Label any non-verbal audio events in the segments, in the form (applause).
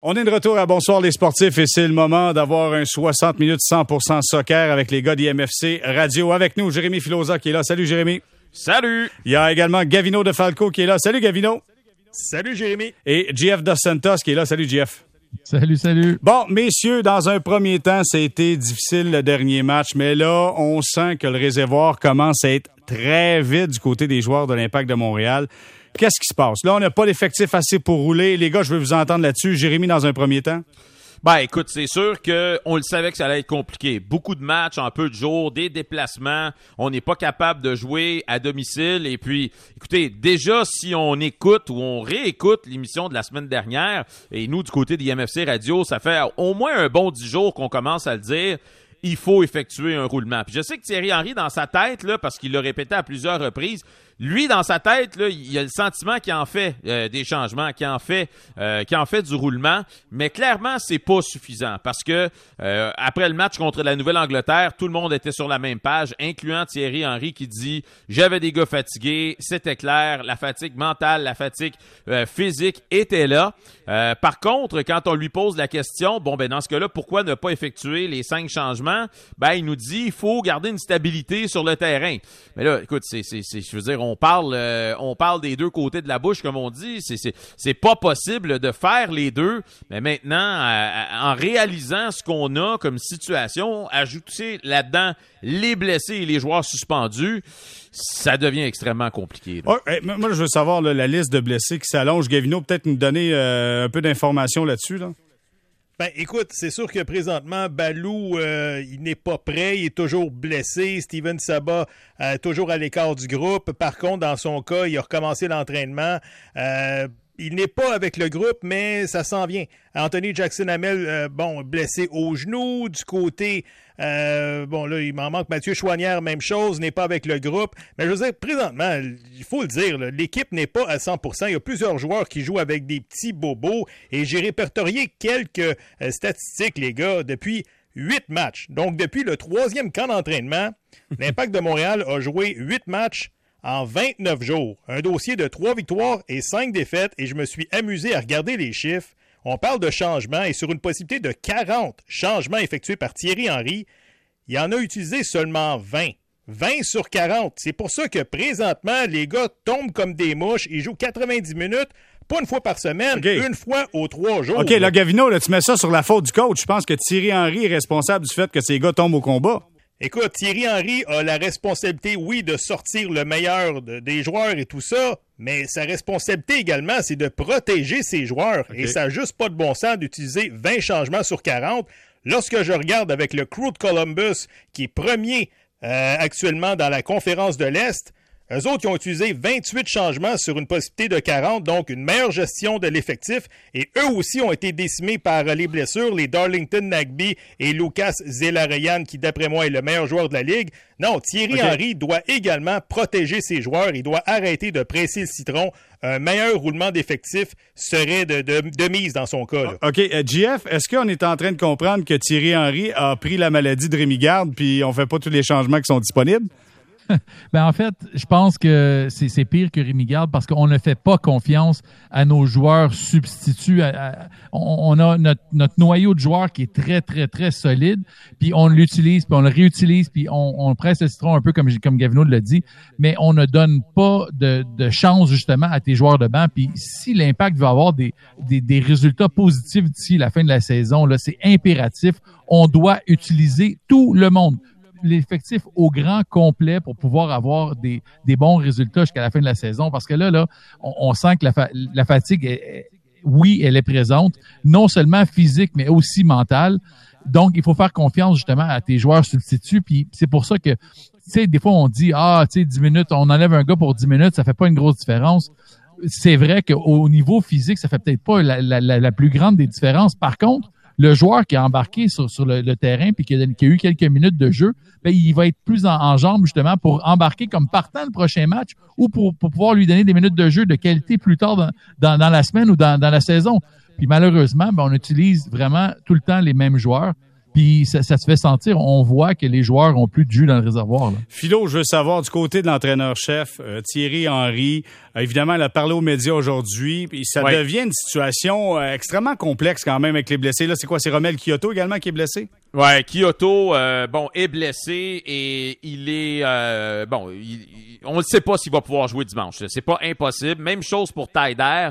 On est de retour à Bonsoir les sportifs et c'est le moment d'avoir un 60 minutes 100% soccer avec les gars d'IMFC Radio. Avec nous, Jérémy Filosa qui est là. Salut Jérémy. Salut. Il y a également Gavino De Falco qui est là. Salut Gavino. Salut Jérémy. Et GF Dos Santos qui est là. Salut GF. Salut, salut. Bon, messieurs, dans un premier temps, ça a été difficile le dernier match, mais là, on sent que le réservoir commence à être très vide du côté des joueurs de l'Impact de Montréal. Qu'est-ce qui se passe? Là, on n'a pas l'effectif assez pour rouler. Les gars, je veux vous entendre là-dessus. Jérémy, dans un premier temps. Ben écoute, c'est sûr que on le savait que ça allait être compliqué. Beaucoup de matchs en peu de jours, des déplacements. On n'est pas capable de jouer à domicile. Et puis, écoutez, déjà si on écoute ou on réécoute l'émission de la semaine dernière, et nous du côté d'IMFC Radio, ça fait au moins un bon dix jours qu'on commence à le dire il faut effectuer un roulement. Puis je sais que Thierry Henry, dans sa tête, là, parce qu'il l'a répété à plusieurs reprises, lui, dans sa tête, là, il a le sentiment qu'il en fait euh, des changements, qu'il en fait, euh, qu'il en fait du roulement, mais clairement, c'est pas suffisant parce que euh, après le match contre la Nouvelle-Angleterre, tout le monde était sur la même page, incluant Thierry Henry qui dit j'avais des gars fatigués, c'était clair, la fatigue mentale, la fatigue physique était là. par contre, quand on lui pose la question, bon ben dans ce cas-là, pourquoi ne pas effectuer les cinq changements? Ben il nous dit il faut garder une stabilité sur le terrain. Mais là, écoute, c'est, je veux dire, euh, on parle des deux côtés de la bouche, comme on dit. C'est, c'est, pas possible de faire les deux. Mais maintenant, en réalisant ce qu'on a comme situation, ajouter là-dedans les blessés et les joueurs suspendus, ça devient extrêmement compliqué. moi, je veux savoir la liste de blessés qui s'allonge. Gavino, peut-être nous donner euh, un peu d'informations là-dessus. Là? Ben, écoute, c'est sûr que présentement, Balou, euh, il n'est pas prêt, il est toujours blessé. Steven Saba, euh, toujours à l'écart du groupe. Par contre, dans son cas, il a recommencé l'entraînement. Euh, il n'est pas avec le groupe, mais ça s'en vient. Anthony Jackson-Hamel, euh, bon, blessé au genou. Du côté, euh, bon, là, il m'en manque Mathieu Chouanière, même chose, n'est pas avec le groupe. Mais je veux dire, présentement, il faut le dire, l'équipe n'est pas à 100% Il y a plusieurs joueurs qui jouent avec des petits bobos. Et j'ai répertorié quelques euh, statistiques, les gars, depuis huit matchs. Donc, depuis le troisième camp d'entraînement, (laughs) l'Impact de Montréal a joué huit matchs en 29 jours. Un dossier de 3 victoires et 5 défaites et je me suis amusé à regarder les chiffres. On parle de changements et sur une possibilité de 40 changements effectués par Thierry Henry, il en a utilisé seulement 20. 20 sur 40. C'est pour ça que présentement, les gars tombent comme des mouches. Ils jouent 90 minutes, pas une fois par semaine, une fois aux trois jours. OK, là, Gavino, là, tu mets ça sur la faute du coach. Je pense que Thierry Henry est responsable du fait que ces gars tombent au combat. Écoute, Thierry Henry a la responsabilité, oui, de sortir le meilleur des joueurs et tout ça, mais sa responsabilité également, c'est de protéger ses joueurs. Et ça n'a juste pas de bon sens d'utiliser 20 changements sur 40. Lorsque je regarde avec le Crew de Columbus, qui est premier euh, actuellement dans la conférence de l'Est, eux autres, ils ont utilisé 28 changements sur une possibilité de 40, donc une meilleure gestion de l'effectif. Et eux aussi ont été décimés par les blessures, les Darlington Nagby et Lucas Zelarayan, qui d'après moi est le meilleur joueur de la Ligue. Non, Thierry Henry doit également protéger ses joueurs. Il doit arrêter de presser le citron. Un meilleur roulement d'effectif serait de, mise dans son cas. OK. Euh, GF, est-ce qu'on est en train de comprendre que Thierry Henry a pris la maladie de Rémi Garde puis on fait pas tous les changements qui sont disponibles? (laughs) ben en fait, je pense que c'est pire que Rémi Garde parce qu'on ne fait pas confiance à nos joueurs substituts. on, a notre, noyau de joueurs qui est très, très, très solide, puis on l'utilise, puis on le réutilise, puis on, presse le citron un peu comme, comme Gavino l'a dit, mais on ne donne pas de, chance justement à tes joueurs de banc. Puis si l'impact veut avoir des, des, des résultats positifs d'ici la fin de la saison, là, c'est impératif. On doit utiliser tout le monde l'effectif au grand complet pour pouvoir avoir des, des bons résultats jusqu'à la fin de la saison. Parce que là, là, on, sent que la, la fatigue, oui, elle est présente, non seulement physique, mais aussi mentale. Donc, il faut faire confiance justement à tes joueurs substituts. Puis c'est pour ça que, tu sais, des fois, on dit, ah, tu sais, 10 minutes, on enlève un gars pour 10 minutes, ça fait pas une grosse différence. C'est vrai qu'au niveau physique, ça fait peut-être pas la, la, la, plus grande des différences. Par contre, le joueur qui a embarqué sur, le, terrain puis qui a, eu quelques minutes de jeu, ben, il va être plus en, jambes justement pour embarquer comme partant le prochain match ou pour, pouvoir lui donner des minutes de jeu de qualité plus tard dans, la semaine ou dans, dans la saison. Puis malheureusement, ben, on utilise vraiment tout le temps les mêmes joueurs. Puis ça, se fait sentir. On voit que les joueurs ont plus de jus dans le réservoir. Philo, je veux savoir du côté de l'entraîneur-chef, euh, Thierry Henry, euh, évidemment, elle a parlé aux médias aujourd'hui. Puis ça devient une situation euh, extrêmement complexe quand même avec les blessés. Là, c'est quoi? C'est Romel Kyoto également qui est blessé? Ouais, Kyoto, bon, est blessé et il est bon. on ne sait pas s'il va pouvoir jouer dimanche. C'est pas impossible. Même chose pour Taider.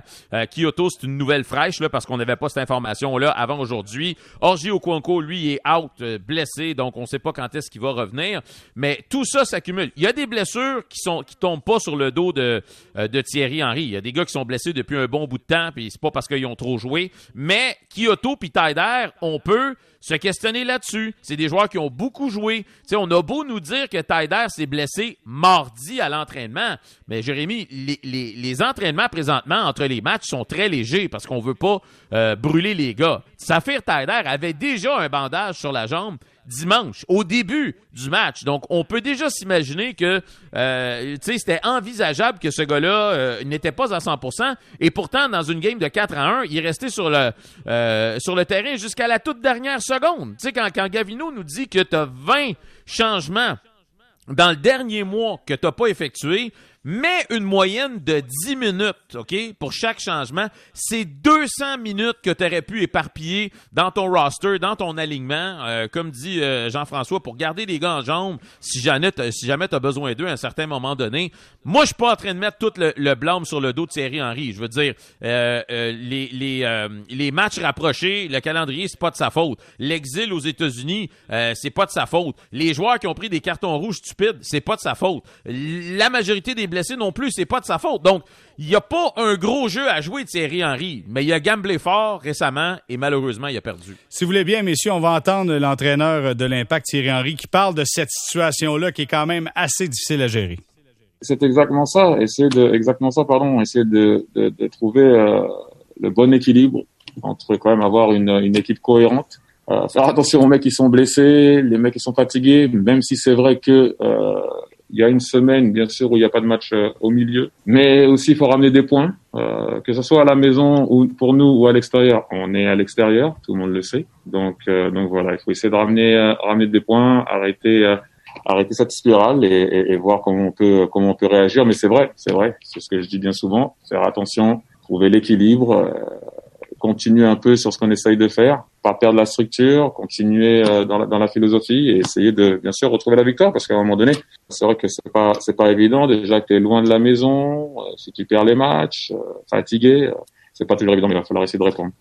Kyoto, c'est une nouvelle fraîche là parce qu'on n'avait pas cette information là avant aujourd'hui. Orgi Okonkwo, lui, est out, blessé, donc on ne sait pas quand est-ce qu'il va revenir. Mais tout ça s'accumule. Il y a des blessures qui sont qui tombent pas sur le dos de de Thierry Henry. Il y a des gars qui sont blessés depuis un bon bout de temps, puis c'est pas parce qu'ils ont trop joué. Mais Kyoto puis Taider, on peut se questionner là-dessus. C'est des joueurs qui ont beaucoup joué. on a beau nous dire que Taider s'est blessé mardi à l'entraînement, mais Jérémy, les, entraînements présentement entre les matchs sont très légers parce qu'on veut pas euh, brûler les gars. Safir Taider avait déjà un bandage sur la jambe dimanche, au début du match. Donc, on peut déjà s'imaginer que euh, c'était envisageable que ce gars-là euh, n'était pas à 100%. Et pourtant, dans une game de 4 à 1, il est resté sur le, euh, sur le terrain jusqu'à la toute dernière seconde. Tu sais, quand, quand Gavino nous dit que tu as 20 changements dans le dernier mois que tu n'as pas effectué, mais une moyenne de 10 minutes, OK, pour chaque changement. C'est 200 minutes que tu aurais pu éparpiller dans ton roster, dans ton alignement, euh, comme dit euh, Jean-François, pour garder les gars en jambes si jamais si jamais tu as besoin d'eux à un certain moment donné. Moi, je suis pas en train de mettre tout le, blâme sur le dos de Thierry Henry. Je veux dire, euh, les, les, les matchs rapprochés, le calendrier, c'est pas de sa faute. L'exil aux États-Unis, c'est pas de sa faute. Les joueurs qui ont pris des cartons rouges stupides, c'est pas de sa faute. La majorité des blessé non plus, c'est pas de sa faute. Donc, il n'y a pas un gros jeu à jouer de Thierry Henry, mais il a gamblé fort récemment et malheureusement, il a perdu. Si vous voulez bien, messieurs, on va entendre l'entraîneur de l'Impact, Thierry Henry, qui parle de cette situation-là qui est quand même assez difficile à gérer. C'est exactement ça. Essayer de, exactement ça, pardon. Essayer de, de, trouver euh, le bon équilibre entre quand même avoir une, une équipe cohérente. Euh, faire attention aux mecs qui sont blessés, les mecs qui sont fatigués, même si c'est vrai que euh, il y a une semaine, bien sûr, où il n'y a pas de match euh, au milieu. Mais aussi, il faut ramener des points, euh, que ce soit à la maison ou pour nous ou à l'extérieur. On est à l'extérieur, tout le monde le sait. Donc, euh, donc voilà, il faut essayer de ramener, euh, ramener des points, arrêter, arrêter cette spirale et, et, et, voir comment on peut, comment on peut réagir. Mais c'est vrai, c'est vrai, c'est ce que je dis bien souvent. Faire attention, trouver l'équilibre continuer un peu sur ce qu'on essaye de faire, pas perdre la structure, continuer euh, dans, la, dans la philosophie et essayer de bien sûr retrouver la victoire parce qu'à un moment donné, c'est vrai que c'est pas c'est pas évident. Déjà que tu es loin de la maison, euh, si tu perds les matchs, euh, fatigué, c'est pas toujours évident mais il va falloir essayer de répondre.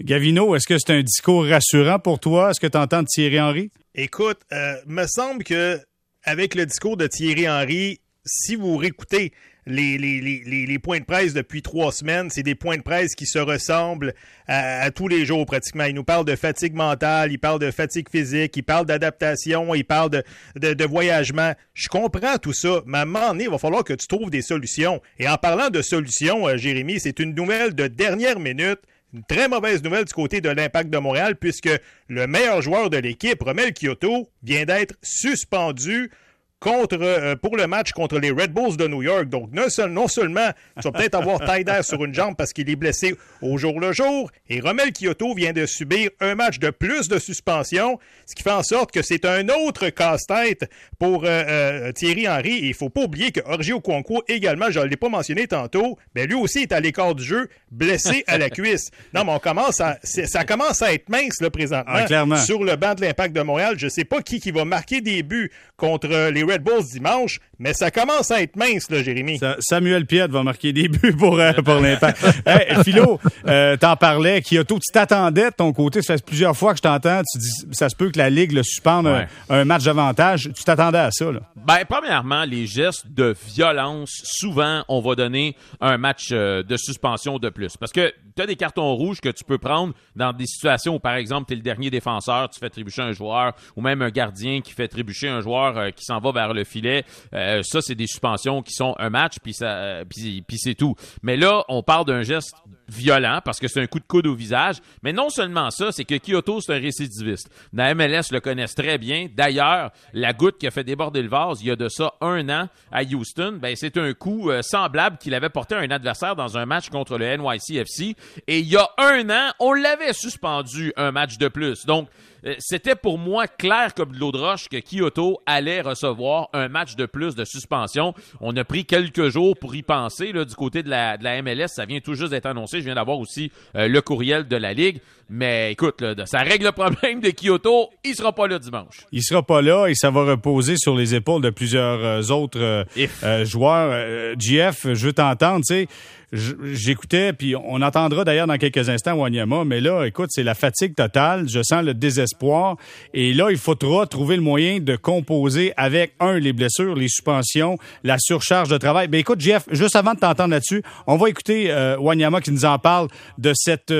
Gavino, est-ce que c'est un discours rassurant pour toi? Est-ce que tu entends Thierry Henry? Écoute, me semble que avec le discours de Thierry Henry, si vous réécoutez les, points de presse depuis trois semaines, c'est des points de presse qui se ressemblent à, tous les jours pratiquement. Il nous parle de fatigue mentale, il parle de fatigue physique, il parle d'adaptation, il parle de, voyagement. Je comprends tout ça, mais à un il va falloir que tu trouves des solutions. Et en parlant de solutions, euh, Jérémy, c'est une nouvelle de dernière minute. Une très mauvaise nouvelle du côté de l'Impact de Montréal, puisque le meilleur joueur de l'équipe, Romel Kyoto, vient d'être suspendu contre, euh, pour le match contre les Red Bulls de New York. Donc, non, non seulement tu vas peut-être avoir Tyder sur une jambe parce qu'il est blessé au jour le jour, et Romel Kyoto vient de subir un match de plus de suspension, ce qui fait en sorte que c'est un autre casse-tête pour euh, euh, Thierry Henry. Et il faut pas oublier que Orgio Okonkwo également, je ne l'ai pas mentionné tantôt, mais lui aussi est à l'écart du jeu, blessé à la cuisse. Non, mais on commence à, ça commence à être mince là, présentement ah, sur le banc de l'Impact de Montréal. Je sais pas qui, qui va marquer des buts contre les Red Bulls dimanche, mais ça commence à être mince, là, Jérémy. Samuel Piet va marquer des buts pour, euh, pour l'Impact. (laughs) hey, Philo, euh, t'en parlais, Kyoto, tu t'attendais de ton côté, ça fait plusieurs fois que je t'entends, tu dis ça se peut que la Ligue le suspende un, match d'avantage. Tu t'attendais à ça, là? Ben, premièrement, les gestes de violence, souvent, on va donner un match euh, de suspension de plus. Parce que tu as des cartons rouges que tu peux prendre dans des situations où, par exemple, tu es le dernier défenseur, tu fais trébucher un joueur, ou même un gardien qui fait trébucher un joueur euh, qui s'en va vers le filet. Euh, ça, c'est des suspensions qui sont un match, puis ça, puis, puis c'est tout. Mais là, on parle d'un geste violent parce que c'est un coup de coude au visage. Mais non seulement ça, c'est que Kyoto, c'est un récidiviste. La MLS le connaissent très bien. D'ailleurs, la goutte qui a fait déborder le vase il y a de ça un an à Houston, ben, c'est un coup euh, semblable qu'il avait porté à un adversaire dans un match contre le NYCFC. Et il y a un an, on l'avait suspendu un match de plus. Donc, euh, c'était pour moi clair comme de l'eau de roche que Kyoto allait recevoir un match de plus de suspension. On a pris quelques jours pour y penser du côté de la MLS. Ça vient tout juste d'être annoncé. Je viens d'avoir aussi euh, le courriel de la Ligue. Mais écoute, là, ça règle le problème de Kyoto. Il sera pas là dimanche. Il sera pas là et ça va reposer sur les épaules de plusieurs euh, autres euh, joueurs. GF, je veux t'entendre, tu sais j'écoutais, puis on entendra d'ailleurs dans quelques instants Wanyama, mais là, écoute, c'est la fatigue totale, je sens le désespoir, et là, il faudra trouver le moyen de composer avec, un, les blessures, les suspensions, la surcharge de travail. Ben écoute, Jeff, juste avant de t'entendre là-dessus, on va écouter euh, Wanyama qui nous en parle de cette...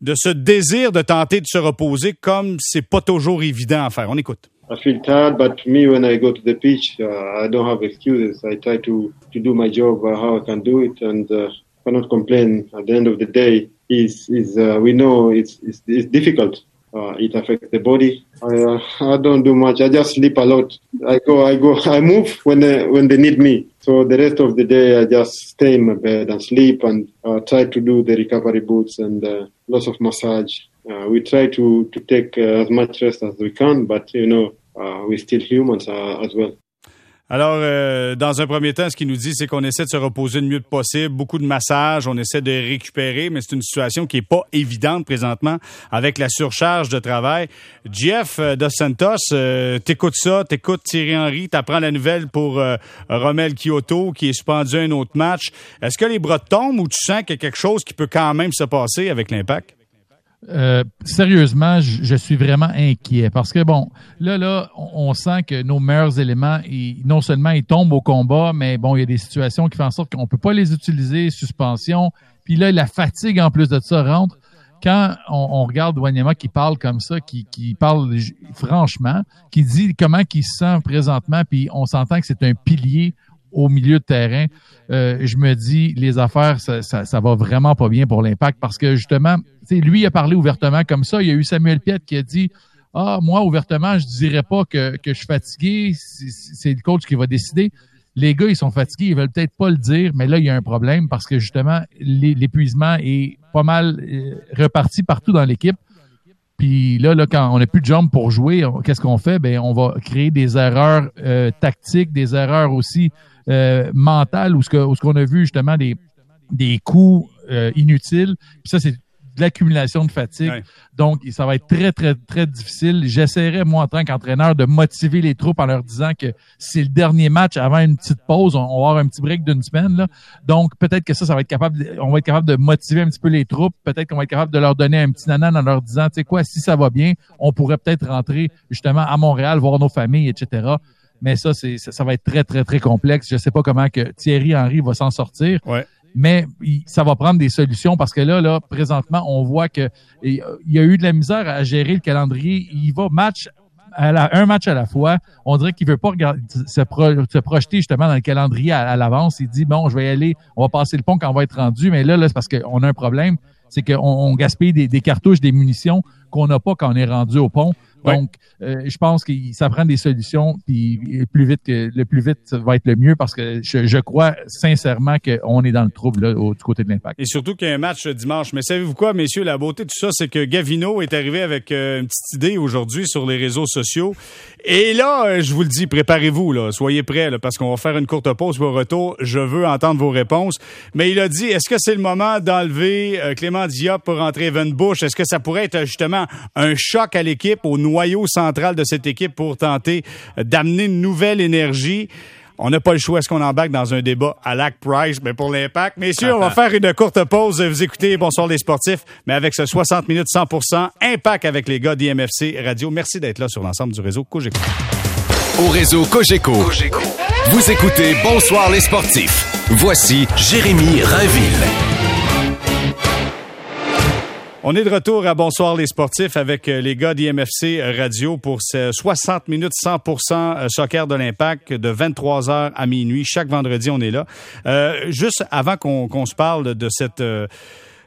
De ce désir de tenter de se reposer comme c'est pas toujours évident à faire. On écoute. I feel tired, but me, when I go to the pitch, uh, I don't have excuses. I try to, to do my job uh, how I can do it and uh, cannot complain. At the end of the day, is is uh, we know it's it's, it's difficult. Uh, it affects the body. I, uh, I don't do much. I just sleep a lot. I go, I go, I move when they, when they need me. So the rest of the day, I just stay in my bed and sleep and uh, try to do the recovery boots and uh, lots of massage. Uh, we try to to take uh, as much rest as we can, but you know, we're still humans as well. Alors, euh, dans un premier temps, ce qu'il nous dit, c'est qu'on essaie de se reposer le mieux possible, beaucoup de massages, on essaie de récupérer, mais c'est une situation qui est pas évidente présentement avec la surcharge de travail. Jeff euh, Dos Santos, euh, t'écoutes ça, t'écoutes Thierry Henry, t'apprends la nouvelle pour euh, Romel Kyoto qui est suspendu à un autre match. Est-ce que les bras tombent ou tu sens qu'il y a quelque chose qui peut quand même se passer avec l'impact? Euh, sérieusement, je, suis vraiment inquiet parce que bon, là, là, on, sent que nos meilleurs éléments, non seulement ils tombent au combat, mais bon, il y a des situations qui font en sorte qu'on peut pas les utiliser, suspension. Puis là, la fatigue en plus de ça rentre. Quand on, regarde Wanyama qui parle comme ça, qui, qui parle franchement, qui dit comment il se sent présentement, puis on s'entend que c'est un pilier au milieu de terrain, euh, je me dis les affaires, ça, ça, va vraiment pas bien pour l'impact parce que justement, lui a parlé ouvertement comme ça. Il y a eu Samuel Piette qui a dit Ah, moi, ouvertement, je dirais pas que, que je suis fatigué, c'est le coach qui va décider. Les gars, ils sont fatigués, ils veulent peut-être pas le dire, mais là, il y a un problème parce que justement, l'épuisement est pas mal euh, reparti partout dans l'équipe. Puis là, là, quand on n'a plus de jambes pour jouer, qu'est-ce qu'on fait? Ben, on va créer des erreurs euh, tactiques, des erreurs aussi euh, mentales, où ce qu'on a vu justement des, des coups euh, inutiles. Puis ça, c'est de l'accumulation de fatigue. Donc, ça va être très, très, très difficile. J'essaierai, moi, en tant qu'entraîneur, de motiver les troupes en leur disant que c'est le dernier match avant une petite pause. On, va avoir un petit break d'une semaine. Là. Donc, peut-être que ça, ça va être capable, on va être capable de motiver un petit peu les troupes. Peut-être qu'on va être capable de leur donner un petit nanan en leur disant, tu sais quoi, si ça va bien, on pourrait peut-être rentrer justement à Montréal, voir nos familles, etc. Mais ça, c'est, ça, va être très, très, très complexe. Je sais pas comment que Thierry Henry va s'en sortir. Ouais mais ça va prendre des solutions parce que là, là, présentement, on voit que il y a eu de la misère à gérer le calendrier. Il va match à la, un match à la fois. On dirait qu'il veut pas regarder, se, projeter justement dans le calendrier à, l'avance. Il dit bon, je vais y aller, on va passer le pont quand on va être rendu. Mais là, là c'est parce qu'on a un problème, c'est qu'on on gaspille des, des cartouches, des munitions qu'on n'a pas quand on est rendu au pont. Donc, euh, je pense que ça prend des solutions, puis plus vite que le plus vite ça va être le mieux parce que je, crois sincèrement qu'on est dans le trouble là, au, du côté de l'impact. Et surtout qu'il y a un match dimanche. Mais savez-vous quoi, messieurs, la beauté de tout ça, c'est que Gavino est arrivé avec euh, une petite idée aujourd'hui sur les réseaux sociaux. Et là, euh, je vous le dis, préparez-vous, là, soyez prêts, là, parce qu'on va faire une courte pause pour retour. Je veux entendre vos réponses. Mais il a dit, est-ce que c'est le moment d'enlever Clément Diop pour rentrer Evan Bush? Est-ce que ça pourrait être justement un choc à l'équipe, au noyau central de cette équipe pour tenter d'amener une nouvelle énergie. On n'a pas le choix. Est-ce qu'on embarque dans un débat à Lac Price? Mais pour l'impact, messieurs, on va (laughs) faire une courte pause. Vous écoutez Bonsoir les sportifs, mais avec ce 60 minutes 100% impact avec les gars d'IMFC Radio. Merci d'être là sur l'ensemble du réseau Cogeco. Au réseau Cogeco, vous écoutez Bonsoir les sportifs. Voici Jérémy Rainville. On est de retour à Bonsoir les sportifs avec euh, les gars d'IMFC Radio pour ces 60 minutes 100% euh, soccer de l'impact de 23h à minuit. Chaque vendredi, on est là. Euh, juste avant qu'on se parle de cette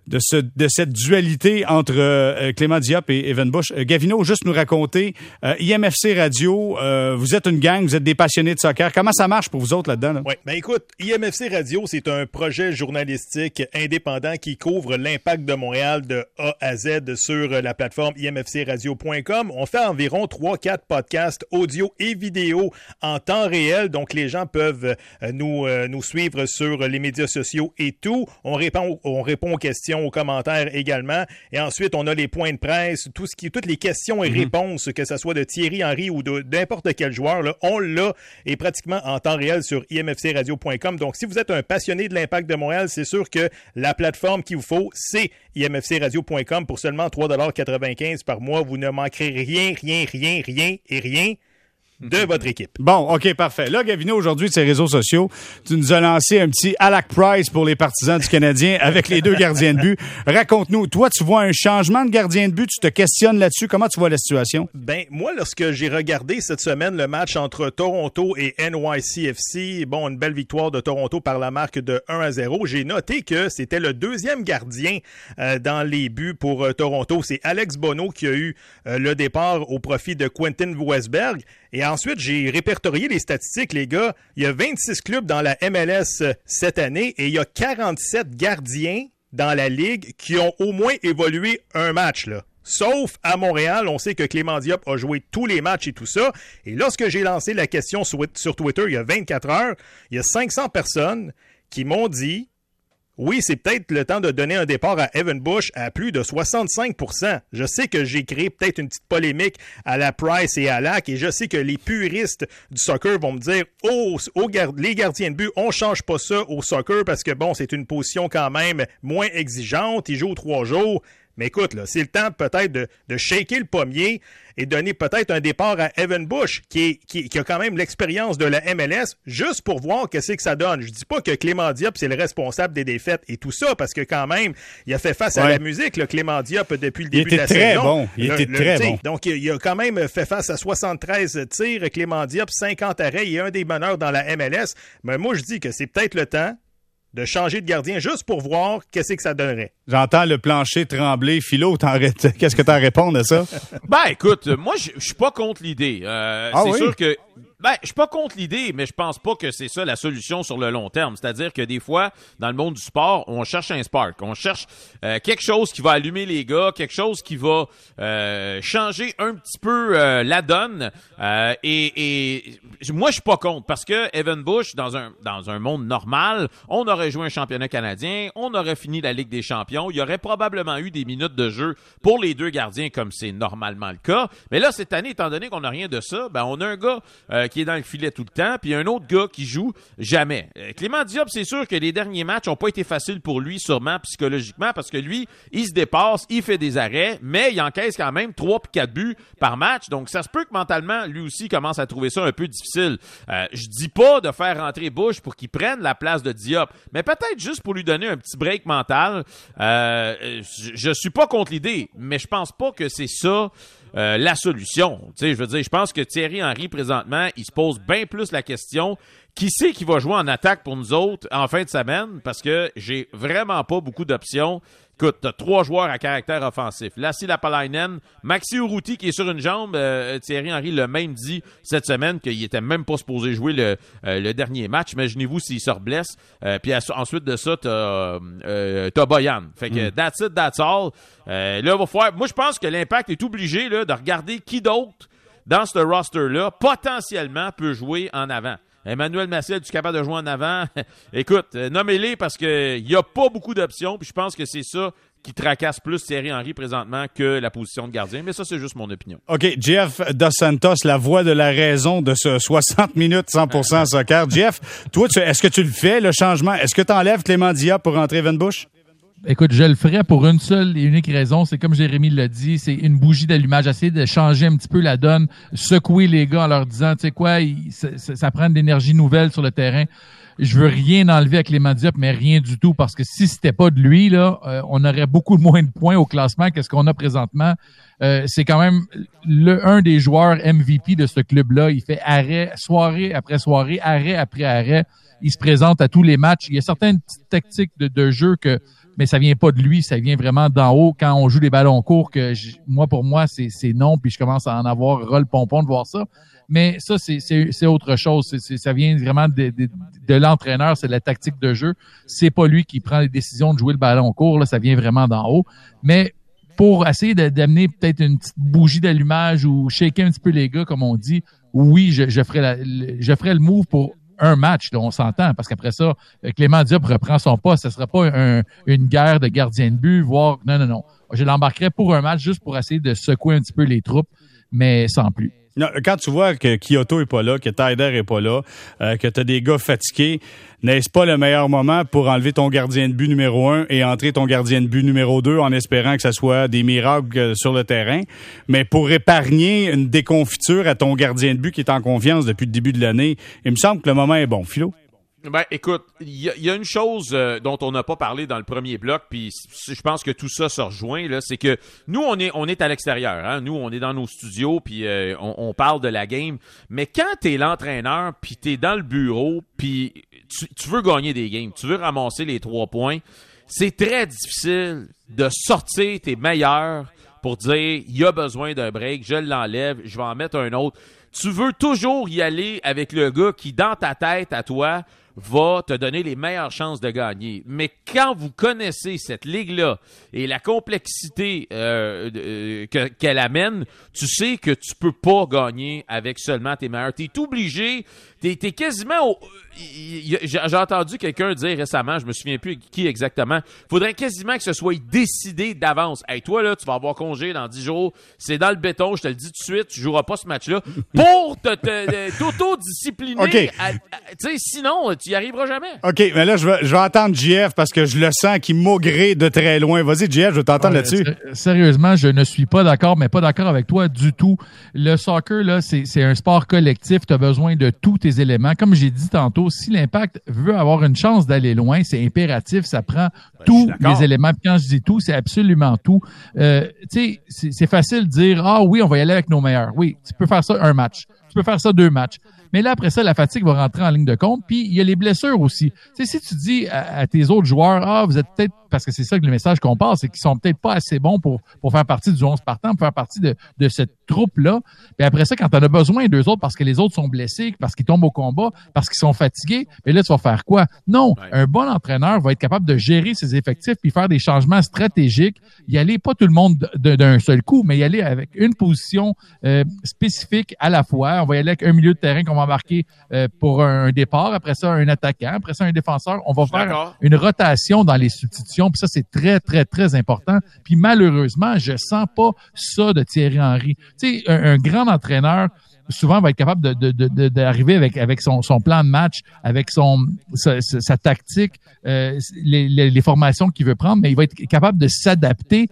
de, ce, de cette dualité entre euh, Clément Diop et Evan Bush. Euh, Gavino, juste nous raconter, euh, IMFC Radio, vous êtes une gang, vous êtes des passionnés de soccer. Comment ça marche pour vous autres là-dedans? Oui, ben écoute, IMFC Radio, c'est un projet journalistique indépendant qui couvre l'impact de Montréal de A à Z sur la plateforme imfcradio.com. On fait environ 3-4 podcasts audio et vidéo en temps réel, donc les gens peuvent nous, nous suivre sur les médias sociaux et tout. On répond, on répond aux questions, aux commentaires également. Et ensuite, on a les points de presse, tout ce qui, toutes les questions et mhm. réponses, que ce soit de Thierry Henry ou de n'importe quel joueur, là, on l'a et pratiquement en temps réel sur imfcradio.com. Donc, si vous êtes un passionné de l'impact de Montréal, c'est sûr que la plateforme qu'il vous faut, c'est imfcradio.com pour seulement 3,95 par mois. Vous ne manquerez rien, rien, rien, rien et rien de votre équipe. Bon, OK, parfait. Là, Gavino, aujourd'hui, de ses réseaux sociaux, tu nous as lancé un petit Alak Price pour les partisans du Canadien avec les deux gardiens de but. Raconte-nous, toi, tu vois un changement de gardien de but, tu te questionnes là-dessus? Comment tu vois la situation? Ben, moi, lorsque j'ai regardé cette semaine le match entre Toronto et NYCFC, bon, une belle victoire de Toronto par la marque de 1 à 0, j'ai noté que c'était le deuxième gardien euh, dans les buts pour euh, Toronto. C'est Alex Bono qui a eu euh, le départ au profit de Quentin Westberg. Et ensuite, j'ai répertorié les statistiques, les gars. Il y a 26 clubs dans la MLS euh, cette année et il y a 47 gardiens dans la ligue qui ont au moins évolué un match, là. Sauf à Montréal, on sait que Clément Diop a joué tous les matchs et tout ça. Et lorsque j'ai lancé la question sur, sur Twitter il y a 24 heures, il y a 500 personnes qui m'ont dit oui, c'est peut-être le temps de donner un départ à Evan Bush à plus de 65% Je sais que j'ai créé peut-être une petite polémique à la Price et à Lac, et je sais que les puristes du soccer vont me dire Oh, les gardiens de but, on change pas ça au soccer parce que bon, c'est une position quand même moins exigeante, ils jouent trois jours. Mais écoute, là, c'est le temps peut-être de, de shaker le pommier et donner peut-être un départ à Evan Bush, qui, qui, a quand même l'expérience de la MLS, juste pour voir qu'est-ce que ça donne. Je dis pas que Clément Diop, c'est le responsable des défaites et tout ça, parce que quand même, il a fait face à la musique, le Clément Diop, depuis le début de la très saison. Bon. Il était très bon. Donc, il a quand même fait face à 73 tirs, Clément Diop, 50 arrêts. Il est un des meneurs dans la MLS. Mais moi, je dis que c'est peut-être le temps de changer de gardien juste pour voir qu'est-ce que ça donnerait. J'entends le plancher trembler. Philo, (laughs) qu'est-ce que tu as à répondre à ça? ben, écoute, moi, je suis pas contre l'idée. Euh, ah c'est sûr que ben, je suis pas contre l'idée, mais je pense pas que c'est ça la solution sur le long terme. C'est-à-dire que des fois, dans le monde du sport, on cherche un spark, on cherche euh, quelque chose qui va allumer les gars, quelque chose qui va euh, changer un petit peu euh, la donne. Et, et, moi, je suis pas contre parce que Evan Bush, dans un dans un monde normal, on aurait joué un championnat canadien, on aurait fini la Ligue des Champions, il y aurait probablement eu des minutes de jeu pour les deux gardiens comme c'est normalement le cas. Mais là, cette année, étant donné qu'on n'a rien de ça, ben on a un gars qui est dans le filet tout le temps, puis un autre gars qui joue jamais. Euh, Clément Diop, c'est sûr que les derniers matchs ont pas été faciles pour lui, sûrement psychologiquement, parce que lui, il se dépasse, il fait des arrêts, mais il encaisse quand même 3 puis 4 buts par match. Donc, ça se peut que mentalement, lui aussi commence à trouver ça un peu difficile. Euh, je dis pas de faire rentrer Bush pour qu'il prenne la place de Diop, mais peut-être juste pour lui donner un petit break mental. Euh, je, je suis pas contre l'idée, mais je pense pas que c'est ça euh, la solution. Je veux dire, je pense que Thierry Henry, présentement, il se pose bien plus la question qui c'est qui va jouer en attaque pour nous autres en fin de semaine? Parce que j'ai vraiment pas beaucoup d'options. Écoute, t'as trois joueurs à caractère offensif. Lassie Lapalainen, Maxi Urruti qui est sur une jambe. Euh, Thierry Henry l'a même dit cette semaine qu'il était même pas supposé jouer le, euh, le dernier match. Imaginez-vous s'il se reblesse. Euh, puis ensuite de ça, t'as as Boyan. Fait que mm. that's it, that's all. là, va falloir... Moi, je pense que l'impact est obligé là, de regarder qui d'autre dans ce roster-là potentiellement peut jouer en avant. Emmanuel Massiel, tu es capable de jouer en avant? (laughs) Écoute, euh, nommez-les parce qu'il n'y a pas beaucoup d'options, puis je pense que c'est ça qui tracasse plus Thierry Henry présentement que la position de gardien. Mais ça, c'est juste mon opinion. OK. Jeff Dos Santos, la voix de la raison de ce 60 minutes 100% soccer. Jeff, toi, est-ce que tu le fais, le changement? Est-ce que tu enlèves Clément Dia pour rentrer Van Bush? Écoute, je le ferais pour une seule et unique raison. C'est comme Jérémy l'a dit, c'est une bougie d'allumage. Essayer de changer un petit peu la donne, secouer les gars en leur disant, tu sais quoi, ça, prend de l'énergie nouvelle sur le terrain. Je veux rien enlever à Clément Diop, mais rien du tout, parce que si c'était pas de lui, là, euh, on aurait beaucoup moins de points au classement que ce qu'on a présentement. Euh, c'est quand même le un des joueurs MVP de ce club-là. Il fait arrêt, soirée après soirée, arrêt après arrêt. Il se présente à tous les matchs. Il y a certaines petites tactiques de, de jeu que mais ça vient pas de lui, ça vient vraiment d'en haut. Quand on joue des ballons courts, que moi, pour moi, c'est non, puis je commence à en avoir ras le pompon de voir ça. Mais ça, c'est autre chose. Ça vient vraiment de, de, de l'entraîneur, c'est la tactique de jeu. C'est pas lui qui prend les décisions de jouer le ballon court, là, ça vient vraiment d'en haut. Mais pour essayer d'amener peut-être une petite bougie d'allumage ou shaker un petit peu les gars, comme on dit, oui, je, je ferai je ferai le move pour un match, là, on s'entend, parce qu'après ça, Clément Diop reprend son poste. Ce ne sera pas une guerre de gardien de but, voire non, non, non. Je l'embarquerai pour un match juste pour essayer de secouer un petit peu les troupes, mais sans plus quand tu vois que Kyoto est pas là, que Tyder est pas là, euh, que tu as des gars fatigués, n'est-ce pas le meilleur moment pour enlever ton gardien de but numéro un et entrer ton gardien de but numéro deux en espérant que ça soit des miracles euh, sur le terrain, mais pour épargner une déconfiture à ton gardien de but qui est en confiance depuis le début de l'année, il me semble que le moment est bon. Philo? Ben, écoute, il y, a une chose euh, dont on n'a pas parlé dans le premier bloc, puis je pense que tout ça se rejoint là, c'est que nous on est on est à l'extérieur, hein? nous on est dans nos studios, puis euh, on, parle de la game. Mais quand t'es l'entraîneur, puis t'es dans le bureau, puis tu, tu veux gagner des games, tu veux ramasser les trois points, c'est très difficile de sortir tes meilleurs pour dire il y a besoin d'un break, je l'enlève, je vais en mettre un autre. Tu veux toujours y aller avec le gars qui dans ta tête à toi va te donner les meilleures chances de gagner. Mais quand vous connaissez cette ligue-là et la complexité euh, euh, qu'elle amène, tu sais que tu peux pas gagner avec seulement tes meilleurs. Tu es obligé, tu es, quasiment au, j'ai entendu quelqu'un dire récemment, je me souviens plus qui exactement, faudrait quasiment que ce soit décidé d'avance. Hey, toi, là, tu vas avoir congé dans 10 jours, c'est dans le béton, je te le dis tout de suite, tu joueras pas ce match-là (laughs) pour t'auto-discipliner. Okay. Tu sais, sinon, tu y arriveras jamais. OK, mais là, je vais, je vais entendre JF parce que je le sens qui maugré de très loin. Vas-y, JF, je vais t'entendre là-dessus. Sérieusement, je ne suis pas d'accord, mais pas d'accord avec toi du tout. Le soccer, là, c'est un sport collectif. Tu as besoin de tous tes éléments. Comme j'ai dit tantôt, si l'Impact veut avoir une chance d'aller loin, c'est impératif, ça prend ben, tous les éléments. quand je dis tout, c'est absolument tout. Euh, tu sais, c'est facile de dire, ah oui, on va y aller avec nos meilleurs. Oui, tu peux faire ça un match. Tu peux faire ça deux matchs. Mais là, après ça, la fatigue va rentrer en ligne de compte. Puis il y a les blessures aussi. Tu sais, si tu dis à, tes autres joueurs, ah, vous êtes peut-être, parce que c'est ça que le message qu'on passe, c'est qu'ils sont peut-être pas assez bons pour, pour faire partie du 11 partant, pour faire partie de, de cette troupe-là. Puis après ça, quand tu en as besoin d'eux autres parce que les autres sont blessés, parce qu'ils tombent au combat, parce qu'ils sont fatigués, mais là, tu vas faire quoi? Non, un bon entraîneur va être capable de gérer ses effectifs puis faire des changements stratégiques, y aller pas tout le monde d'un seul coup, mais y aller avec une position euh, spécifique à la fois. On va y aller avec un milieu de terrain qu'on va marquer euh, pour un départ, après ça un attaquant, après ça un défenseur. On va faire une rotation dans les substitutions, puis ça c'est très très très important. Puis malheureusement, je sens pas ça de Thierry Henry. Tu sais, un, grand entraîneur souvent va être capable d'arriver avec avec son, son plan de match, avec son sa, tactique, euh, les, les, formations qu'il veut prendre, mais il va être capable de s'adapter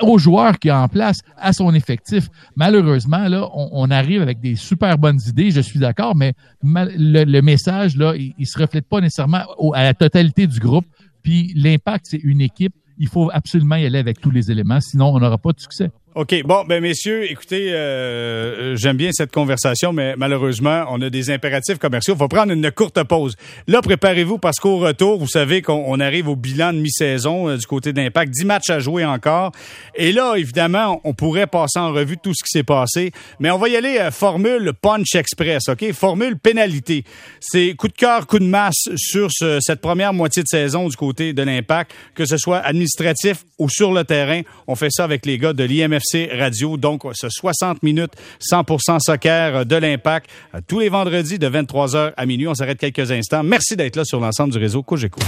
aux joueurs qu'il a en place, à son effectif. Malheureusement, là, on, arrive avec des super bonnes idées, je suis d'accord, mais le, message, là, il, il se reflète pas nécessairement à la totalité du groupe. Puis l'impact, c'est une équipe. Il faut absolument y aller avec tous les éléments, sinon on n'aura pas de succès. OK. Bon, ben messieurs, écoutez, euh, euh, j'aime bien cette conversation, mais malheureusement, on a des impératifs commerciaux. Il faut prendre une courte pause. Là, préparez-vous parce qu'au retour, vous savez qu'on arrive au bilan de mi-saison euh, du côté d'Impact. Dix matchs à jouer encore. Et là, évidemment, on pourrait passer en revue tout ce qui s'est passé, mais on va y aller formule punch express, OK? Formule pénalité. C'est coup de cœur, coup de masse sur cette première moitié de saison du côté de l'Impact, que ce soit administratif ou sur le terrain. On fait ça avec les gars de l'IMF Radio. Donc, ce 60 minutes 100% soccer de l'Impact tous les vendredis de 23h à minuit. On s'arrête quelques instants. Merci d'être là sur l'ensemble du réseau Cogeco.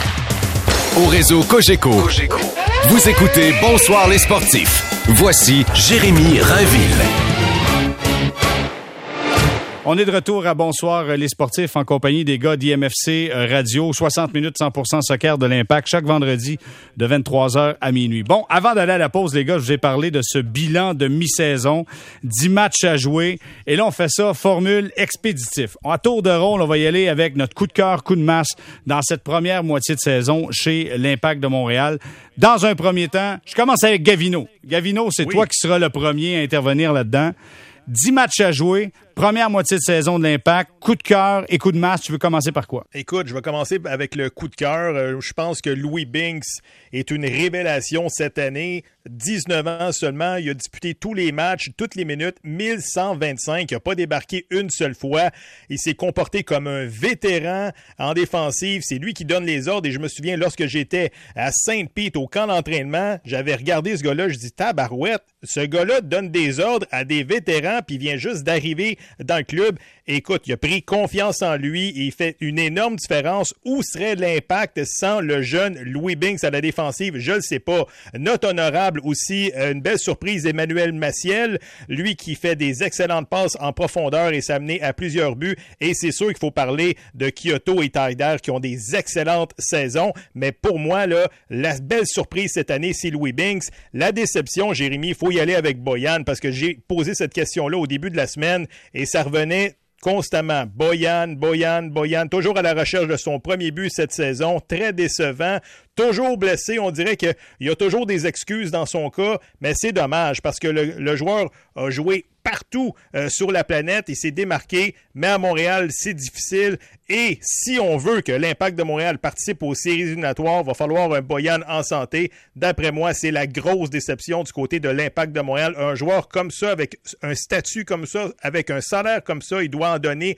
Au réseau Cogeco, vous écoutez Bonsoir les sportifs. Voici Jérémy Rainville. On est de retour à Bonsoir les sportifs en compagnie des gars d'IMFC euh, Radio. 60 minutes 100% soccer de l'impact chaque vendredi de 23h à minuit. Bon, avant d'aller à la pause, les gars, je vous ai parlé de ce bilan de mi-saison. 10 matchs à jouer. Et là, on fait ça formule expéditif. À tour de rôle, on va y aller avec notre coup de cœur, coup de masse dans cette première moitié de saison chez l'Impact de Montréal. Dans un premier temps, je commence avec Gavino. Gavino, c'est toi qui seras le premier à intervenir là-dedans. 10 matchs à jouer, première moitié de saison de l'Impact, coup de cœur et coup de masse. Tu veux commencer par quoi? Écoute, je vais commencer avec le coup de cœur. Euh, je pense que Louis Binks est une révélation cette année. 19 ans seulement, il a disputé tous les matchs, toutes les minutes, 1125. Il n'a pas débarqué une seule fois. Il s'est comporté comme un vétéran en défensive. C'est lui qui donne les ordres. Et je me souviens, lorsque j'étais à Sainte-Pete au camp d'entraînement, j'avais regardé ce gars-là. Je dis, tabarouette, ce gars-là donne des ordres à des vétérans, puis il vient juste d'arriver dans le club. Écoute, il a pris confiance en lui et il fait une énorme différence. Où serait l'impact sans le jeune Louis Binks à la défensive? Je ne le sais pas. Note honorable aussi, euh, une belle surprise, Emmanuel Maciel, lui qui fait des excellentes passes en profondeur et s'amener à plusieurs buts. Et c'est sûr qu'il faut parler de Kyoto et Taider qui ont des excellentes saisons. Mais pour moi, la belle surprise cette année, c'est Louis Binks. La déception, Jérémy, il faut y aller avec Boyan parce que j'ai posé cette question-là au début de la semaine et ça revenait constamment. Boyan, Boyan, Boyan, toujours à la recherche de son premier but cette saison, très décevant, toujours blessé. On dirait qu'il y a toujours des excuses dans son cas, mais c'est dommage parce que le, joueur a joué partout euh, sur la planète, il s'est démarqué, mais à Montréal, c'est difficile. Et si on veut que l'impact de Montréal participe aux séries éliminatoires, il va falloir un Boyan en santé. D'après moi, c'est la grosse déception du côté de l'impact de Montréal. Un joueur comme ça, avec un statut comme ça, avec un salaire comme ça, il doit en donner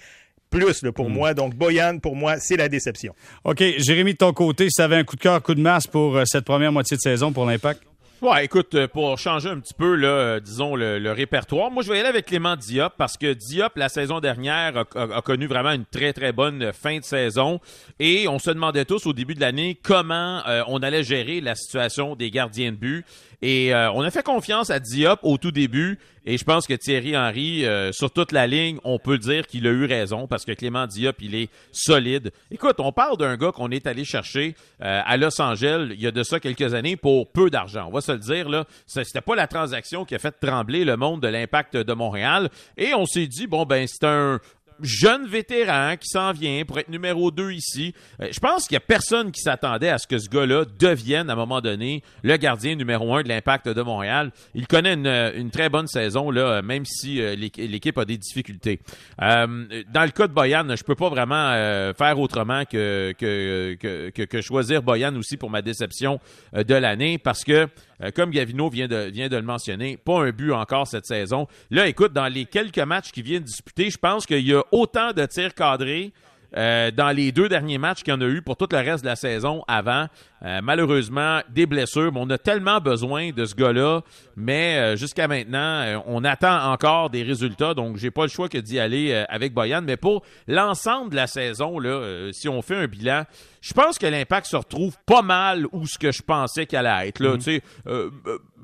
plus pour hmm. moi. Donc, Boyan, pour moi, c'est la déception. OK. Jérémy, de ton côté, ça avait un coup de cœur, coup de masse pour euh, cette première moitié de saison pour l'Impact? Ouais, écoute, euh, pour changer un petit peu, là, euh, disons, le, répertoire, moi, je vais aller avec Clément Diop parce que Diop, la saison dernière, a, connu vraiment une très, très bonne fin de saison. Et on se demandait tous au début de l'année comment on allait gérer la situation des gardiens de but. Et on a fait confiance à Diop au tout début. Et je pense que Thierry Henry, euh, sur toute la ligne, on peut dire qu'il a eu raison parce que Clément Diop, il est solide. Écoute, on parle d'un gars qu'on est allé chercher euh, à Los Angeles il y a de ça quelques années pour peu d'argent. On va se le dire, là. C'était pas la transaction qui a fait trembler le monde de l'impact de Montréal. Et on s'est dit, bon, ben, c'est un, jeune vétéran qui s'en vient pour être numéro 2 ici. Euh, je pense qu'il y a personne qui s'attendait à ce que ce gars-là devienne, à un moment donné, le gardien numéro 1 de l'Impact de Montréal. Il connaît une, très bonne saison, là, même si euh, l'équipe a des difficultés. Euh, dans le cas de Boyan, je peux pas vraiment faire autrement que que, que, que, choisir Boyan aussi pour ma déception de l'année, parce que euh, comme Gavino vient de, le mentionner, pas un but encore cette saison. Là, écoute, dans les quelques matchs qui viennent disputer, je pense qu'il y a autant de tirs cadrés euh, dans les deux derniers matchs qu'il y en a eu pour tout le reste de la saison avant. Euh, malheureusement, des blessures. on a tellement besoin de ce gars-là, mais euh, jusqu'à maintenant, on attend encore des résultats. Donc, j'ai pas le choix que d'y aller avec Boyan. Mais pour l'ensemble de la saison, là, si on fait un bilan, je pense que l'impact se retrouve pas mal où ce que je pensais qu'elle allait être. Là, tu sais,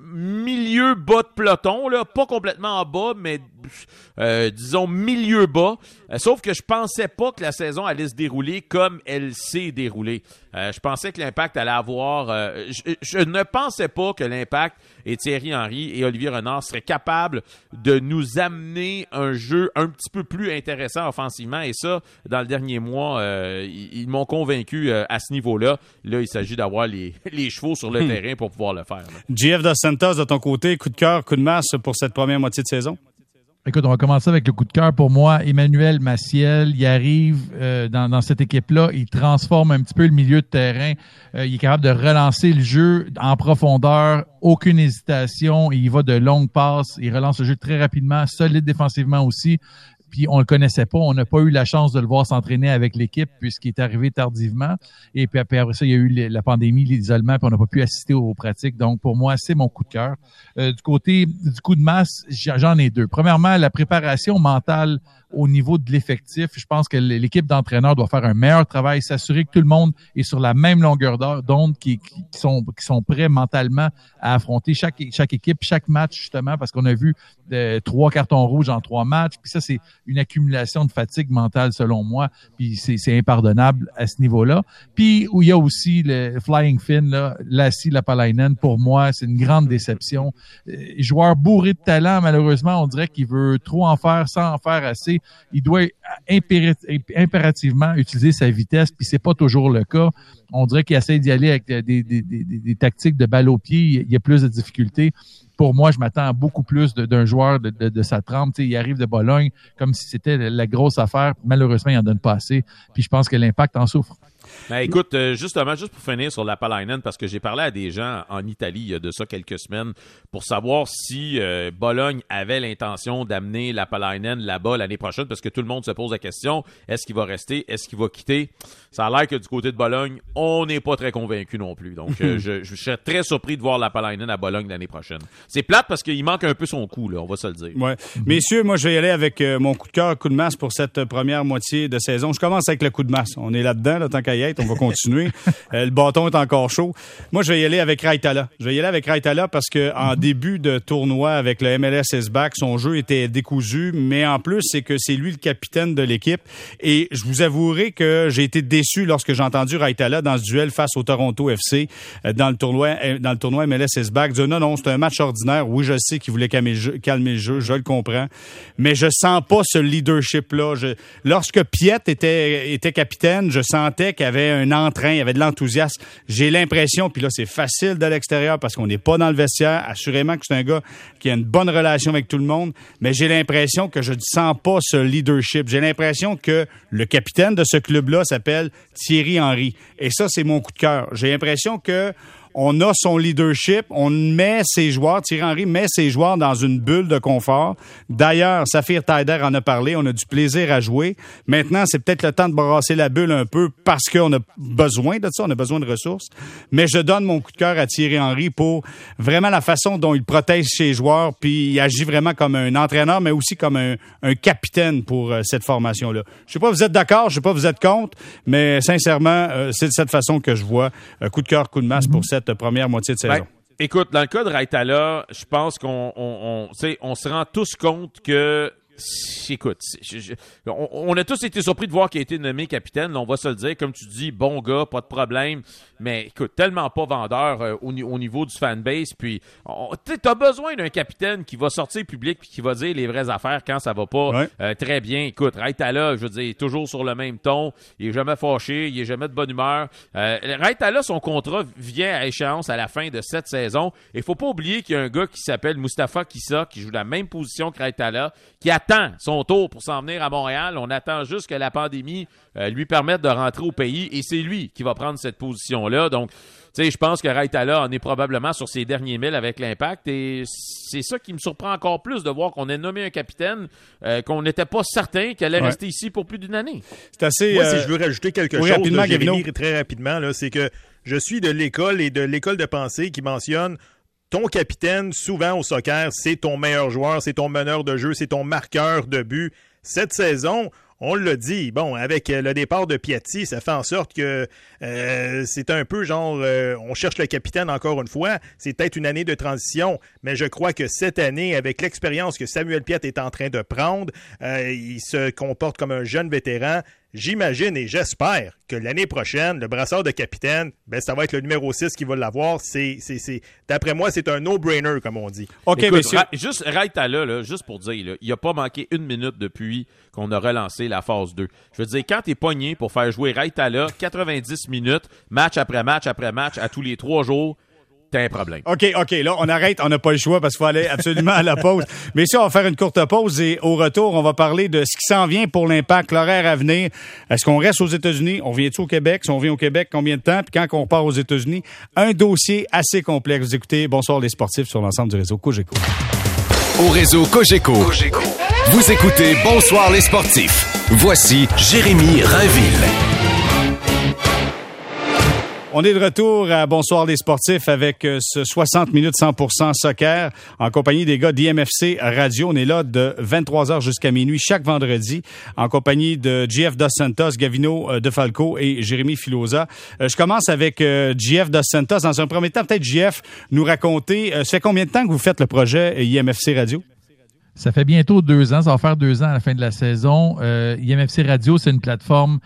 milieu bas de peloton, là, pas complètement en bas, mais euh, disons milieu bas. Euh, sauf que je pensais pas que la saison allait se dérouler comme elle s'est déroulée. Euh, je pensais que l'impact allait avoir. Je, je, ne pensais pas que l'impact et Thierry Henry et Olivier Renard seraient capables de nous amener un jeu un petit peu plus intéressant offensivement. Et ça, dans le dernier mois, ils, m'ont convaincu à ce niveau-là. Là, il s'agit d'avoir les, (laughs) les, chevaux sur le hmm. terrain pour pouvoir le faire. GF Dos Santos, de ton côté, coup de cœur, coup de masse pour cette première moitié de saison? Écoute, on va commencer avec le coup de cœur pour moi. Emmanuel Maciel, il arrive euh, dans, cette équipe-là, il transforme un petit peu le milieu de terrain. Euh, il est capable de relancer le jeu en profondeur, aucune hésitation. Il va de longues passes, il relance le jeu très rapidement, solide défensivement aussi puis on le connaissait pas. On n'a pas eu la chance de le voir s'entraîner avec l'équipe puisqu'il est arrivé tardivement. Et puis, après ça, il y a eu la pandémie, l'isolement, puis on n'a pas pu assister aux pratiques. Donc, pour moi, c'est mon coup de cœur. Euh, du côté du coup de masse, j'en ai deux. Premièrement, la préparation mentale au niveau de l'effectif. Je pense que l'équipe d'entraîneurs doit faire un meilleur travail, s'assurer que tout le monde est sur la même longueur d'onde, qui, sont, qui sont prêts mentalement à affronter chaque, chaque équipe, chaque match, justement, parce qu'on a vu euh, trois cartons rouges en trois matchs. Puis ça, c'est une accumulation de fatigue mentale, selon moi. Puis c'est impardonnable à ce niveau-là. Puis où il y a aussi le Flying Fin, là, Lassie Lapalainen, pour moi, c'est une grande déception. Euh, joueur bourré de talent, malheureusement, on dirait qu'il veut trop en faire sans en faire assez il doit impérativement utiliser sa vitesse, puis c'est pas toujours le cas. On dirait qu'il essaie d'y aller avec des, tactiques de balle au pied, il y a plus de difficultés pour moi, je m'attends beaucoup plus d'un joueur de sa trempe. il arrive de Bologne comme si c'était la grosse affaire. Malheureusement, il en donne pas assez. Puis je pense que l'impact en souffre. Ben, écoute, euh, justement, juste pour finir sur la Palainen, parce que j'ai parlé à des gens en Italie il y a de ça quelques semaines pour savoir si euh, Bologne avait l'intention d'amener la Palainen là-bas l'année prochaine, parce que tout le monde se pose la question est-ce qu'il va rester Est-ce qu'il va quitter? Ça a l'air que du côté de Bologne, on n'est pas très convaincu non plus. Donc, euh, (laughs) je, je, serais très surpris de voir la Palainen à Bologne l'année prochaine. C'est plate parce qu'il manque un peu son coup, là, on va se le dire. Ouais. Messieurs, moi, je vais y aller avec mon coup de cœur, coup de masse pour cette première moitié de saison. Je commence avec le coup de masse. On est là-dedans, là, tant qu'à On va continuer. (laughs) Euh, le bâton est encore chaud. Moi, je vais y aller avec Raitala. Je vais y aller avec Raitala parce que en début de tournoi avec le MLS S-Back, son jeu était décousu, mais en plus, c'est que c'est lui le capitaine de l'équipe. Et je vous avouerai que j'ai été déçu lorsque j'ai entendu Raitala dans ce duel face au Toronto FC euh, dans le tournoi euh, dans le tournoi MLS S-Back dire non, non, c'est un match ordinaire. Oui, je sais qu'il voulait calmer le, jeu, calmer le jeu, je le comprends. Mais je sens pas ce leadership-là. Lorsque Piet était, était capitaine, je sentais qu'il avait un entrain, il y avait de l'enthousiasme. J'ai l'impression, puis là, c'est facile de l'extérieur parce qu'on n'est pas dans le vestiaire. Assurément que c'est un gars qui a une bonne relation avec tout le monde, mais j'ai l'impression que je ne sens pas ce leadership. J'ai l'impression que le capitaine de ce club-là s'appelle Thierry Henry. Et ça, c'est mon coup de cœur. J'ai l'impression que on a son leadership, on met ses joueurs, Thierry Henry met ses joueurs dans une bulle de confort. D'ailleurs, Saphir Taider en a parlé, on a du plaisir à jouer. Maintenant, c'est peut-être le temps de brasser la bulle un peu parce qu'on a besoin de ça, on a besoin de ressources. Mais je donne mon coup de cœur à Thierry Henry pour vraiment la façon dont il protège ses joueurs, puis il agit vraiment comme un entraîneur, mais aussi comme un, capitaine pour euh, cette formation-là. Je sais pas, vous êtes d'accord, je sais pas, vous êtes contre, mais sincèrement, euh, c'est de cette façon que je vois. un coup de cœur, coup de masse pour cette première moitié de saison. Ben, écoute, dans le cas de Raitala, je pense qu'on on, on se rend tous compte que écoute, on, a tous été surpris de voir qu'il a été nommé capitaine. on va se le dire, comme tu dis, bon gars, pas de problème. Mais écoute, tellement pas vendeur euh, au, niveau du fanbase. Puis, tu as besoin d'un capitaine qui va sortir public puis qui va dire les vraies affaires quand ça va pas euh, très bien. Écoute, Raitala, je veux dire, toujours sur le même ton. Il est jamais fâché, il est jamais de bonne humeur. Euh, Raitala, son contrat vient à échéance à la fin de cette saison. Il faut pas oublier qu'il y a un gars qui s'appelle Mustafa Kissa qui joue la même position que Raitala, qui attend son tour pour s'en venir à Montréal. On attend juste que la pandémie euh, lui permette de rentrer au pays et c'est lui qui va prendre cette position-là. Donc, tu sais, je pense que Raitala en est probablement sur ses derniers milles avec l'impact et c'est ça qui me surprend encore plus de voir qu'on ait nommé un capitaine euh, qu'on n'était pas certain qu'elle allait rester ici pour plus d'une année. C'est assez. Moi, si euh, je veux rajouter quelque chose, rapidement, très rapidement, c'est que je suis de l'école et de l'école de pensée qui mentionne ton capitaine, souvent au soccer, c'est ton meilleur joueur, c'est ton meneur de jeu, c'est ton marqueur de but. Cette saison, on l'a dit, bon, avec le départ de Piatti, ça fait en sorte que euh, c'est un peu genre, euh, on cherche le capitaine encore une fois. C'est peut-être une année de transition, mais je crois que cette année, avec l'expérience que Samuel Piat est en train de prendre, euh, il se comporte comme un jeune vétéran. J'imagine et j'espère que l'année prochaine, le brasseur de capitaine, ben, ça va être le numéro 6 qui va l'avoir. C'est, c'est, D'après moi, c'est un no-brainer, comme on dit. OK, Écoute, monsieur. juste, là, là, juste pour dire, là, il n'a pas manqué une minute depuis qu'on a relancé la phase 2. Je veux dire, quand tu es pogné pour faire jouer là, 90 minutes, match après match après match, à tous les trois jours, t'as un problème. OK, OK. Là, on arrête. On n'a pas le choix parce qu'il faut aller absolument à la pause. (laughs) Mais si on va faire une courte pause et au retour, on va parler de ce qui s'en vient pour l'impact, l'horaire à venir. Est-ce qu'on reste aux États-Unis? On vient-tu au Québec? Si on vient au Québec, combien de temps? Puis quand on part aux États-Unis, un dossier assez complexe. Vous écoutez Bonsoir les sportifs sur l'ensemble du réseau Cogeco. Au réseau Cogeco. Vous écoutez Bonsoir les sportifs. Voici Jérémy Rainville. On est de retour à Bonsoir les sportifs avec euh, ce 60 minutes 100% soccer en compagnie des gars d'IMFC Radio. On est là de 23h jusqu'à minuit chaque vendredi en compagnie de GF Dos Santos, Gavino euh, De Falco et Jérémy Filosa. Euh, je commence avec GF Dos Santos. Dans un premier temps, peut-être GF nous raconter, ça fait combien de temps que vous faites le projet IMFC Radio? Ça fait bientôt deux ans, ça va faire deux ans à la fin de la saison. IMFC Radio, c'est une plateforme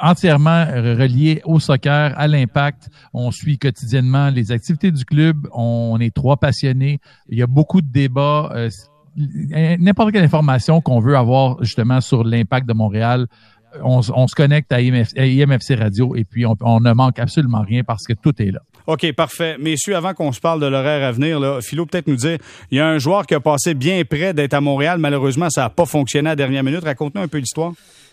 entièrement relié au soccer, à l'impact. On suit quotidiennement les activités du club. On est trois passionnés. Il y a beaucoup de débats. Euh, n'importe quelle information qu'on veut avoir justement sur l'impact de Montréal, on, se connecte à IMFC Radio et puis on, ne manque absolument rien parce que tout est là. OK, parfait. Messieurs, avant qu'on se parle de l'horaire à venir, là, Philo, peut-être nous dire, il y a un joueur qui a passé bien près d'être à Montréal. Malheureusement, ça n'a pas fonctionné à la dernière minute. Raconte-nous un peu l'histoire.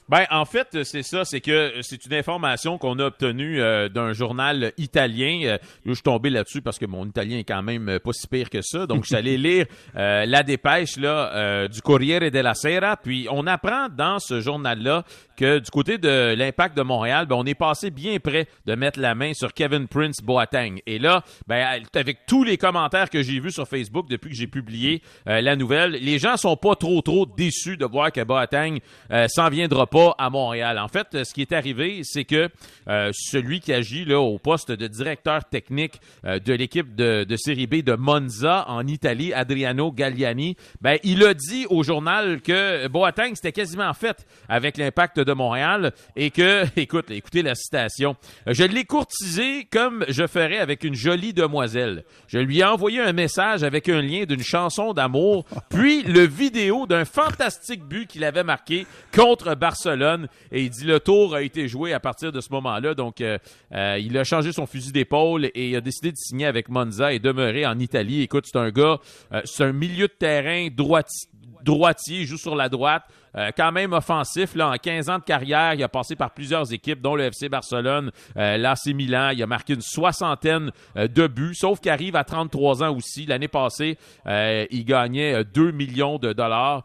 Ben, en fait, c'est ça, c'est que c'est une information qu'on a obtenue euh, d'un journal italien. Euh, je suis tombé là-dessus parce que mon italien est quand même euh, pas si pire que ça. Donc, j'allais (laughs) lire la dépêche là du Corriere della Sera. Puis, on apprend dans ce journal-là que du côté de l'Impact de Montréal, ben, on est passé bien près de mettre la main sur Kevin Prince Boateng. Et là, ben, avec tous les commentaires que j'ai vus sur Facebook depuis que j'ai publié la nouvelle, les gens sont pas trop trop déçus de voir que Boateng s'en viendra pas à Montréal. En fait, ce qui est arrivé, c'est que euh, celui qui agit là au poste de directeur technique euh, de l'équipe de, de, Série B de Monza en Italie, Adriano Galliani, ben il a dit au journal que Boateng c'était quasiment fait avec l'impact de Montréal et que, (laughs) écoute, écoutez la citation, je l'ai courtisé comme je ferais avec une jolie demoiselle. Je lui ai envoyé un message avec un lien d'une chanson d'amour, puis le vidéo d'un fantastique but qu'il avait marqué contre Barcelone et il dit le tour a été joué à partir de ce moment-là. Donc, euh, euh, il a changé son fusil d'épaule et il a décidé de signer avec Monza et demeurer en Italie. Écoute, c'est un gars, euh, c'est un milieu de terrain droitier, droitier, joue sur la droite. Euh, quand même offensif. Là, en 15 ans de carrière, il a passé par plusieurs équipes, dont le FC Barcelone, euh, l'AC Milan. Il a marqué une soixantaine euh, de buts, sauf qu'il arrive à 33 ans aussi. L'année passée, il gagnait 2 millions de dollars.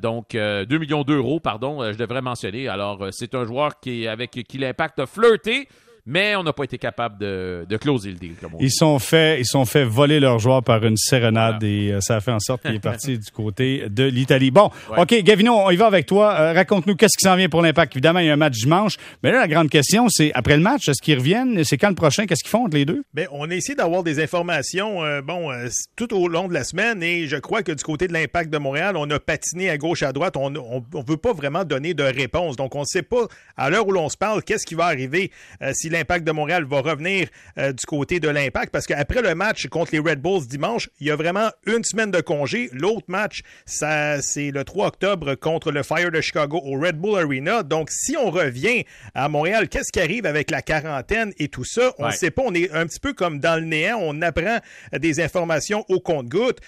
donc, 2 millions d'euros, pardon, je devrais mentionner. Alors, c'est un joueur qui, avec qui l'impact a flirté mais on n'a pas été capable de, de closer le deal. Comme on ils sont fait, ils sont fait voler leur joueur par une sérénade et euh, ça a fait en sorte qu'il est (laughs) parti du côté de l'Italie. Bon, ok, Gavino, on y va avec toi. Euh, raconte-nous qu'est-ce qui s'en vient pour l'Impact. Évidemment, il y a un match dimanche, mais là la grande question, c'est après le match, est-ce qu'ils reviennent? C'est quand le prochain? Qu'est-ce qu'ils font entre les deux? Ben, on a essayé d'avoir des informations, euh, bon, tout au long de la semaine et je crois que du côté de l'Impact de Montréal, on a patiné à gauche à droite. On ne veut pas vraiment donner de réponse, donc on ne sait pas à l'heure où l'on se parle qu'est-ce qui va arriver si l'Impact de Montréal va revenir euh, du côté de l'Impact parce qu'après le match contre les Red Bulls dimanche, il y a vraiment une semaine de congé. L'autre match, ça, c'est le 3 octobre contre le Fire de Chicago au Red Bull Arena. Donc, si on revient à Montréal, qu'est-ce qui arrive avec la quarantaine et tout ça? On ne sait pas. On est un petit peu comme dans le néant. On apprend des informations au compte-gouttes.